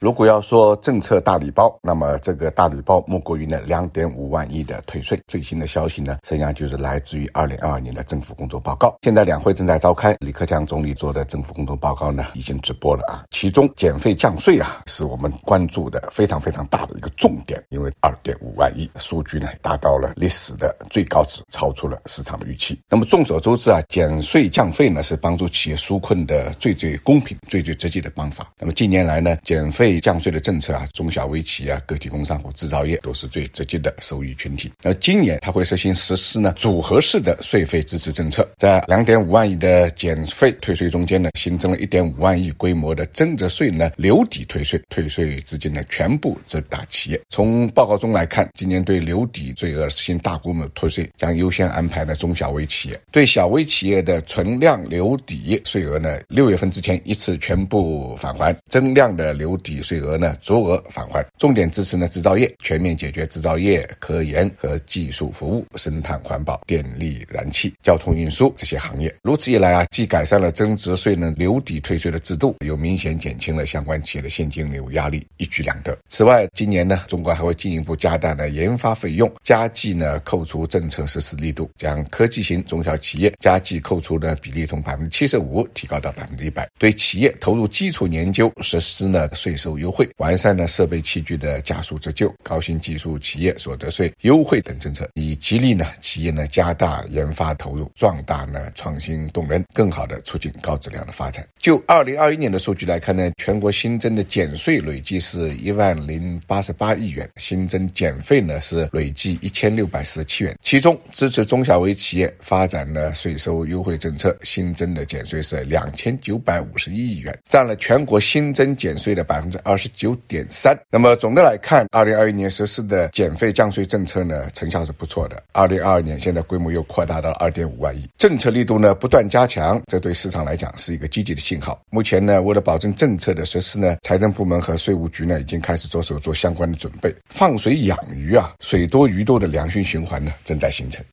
如果要说政策大礼包，那么这个大礼包莫过于呢两点五万亿的退税。最新的消息呢，实际上就是来自于二零二二年的政府工作报告。现在两会正在召开，李克强总理做的政府工作报告呢已经直播了啊。其中减费降税啊，是我们关注的非常非常大的一个重点，因为二点五万亿数据呢达到了历史的最高值，超出了市场的预期。那么众所周知啊，减税降费呢是帮助企业纾困的最最公平、最最直接的方法。那么近年来呢，减费降税的政策啊，中小微企业啊、个体工商户制造业都是最直接的受益群体。而今年它会实行实施呢组合式的税费支持政策，在两点五万亿的减费退税中间呢，新增了一点五万亿规模的增值税呢留抵退税，退税资金呢全部直达企业。从报告中来看，今年对留抵税额实行大规模退税，将优先安排呢中小微企业。对小微企业的存量留抵税额呢，六月份之前一次全部返还，增量的留抵税额。呢，足额返还，重点支持呢制造业，全面解决制造业、科研和技术服务、生态环保、电力燃气、交通运输这些行业。如此一来啊，既改善了增值税呢留抵退税的制度，又明显减轻了相关企业的现金流压力，一举两得。此外，今年呢，中国还会进一步加大呢研发费用，加计呢扣除政策实施力度，将科技型中小企业加计扣除的比例从百分之七十五提高到百分之一百，对企业投入基础研究实施呢税收优惠。完善了设备器具的加速折旧、高新技术企业所得税优惠等政策，以激励呢企业呢加大研发投入，壮大呢创新动能，更好的促进高质量的发展。就二零二一年的数据来看呢，全国新增的减税累计是一万零八十八亿元，新增减费呢是累计一千六百四十七元，其中支持中小微企业发展的税收优惠政策新增的减税是两千九百五十一亿元，占了全国新增减税的百分之之二十。九点三。那么总的来看，二零二一年实施的减费降税政策呢，成效是不错的。二零二二年现在规模又扩大到二点五万亿，政策力度呢不断加强，这对市场来讲是一个积极的信号。目前呢，为了保证政策的实施呢，财政部门和税务局呢已经开始着手做相关的准备。放水养鱼啊，水多鱼多的良性循环呢正在形成。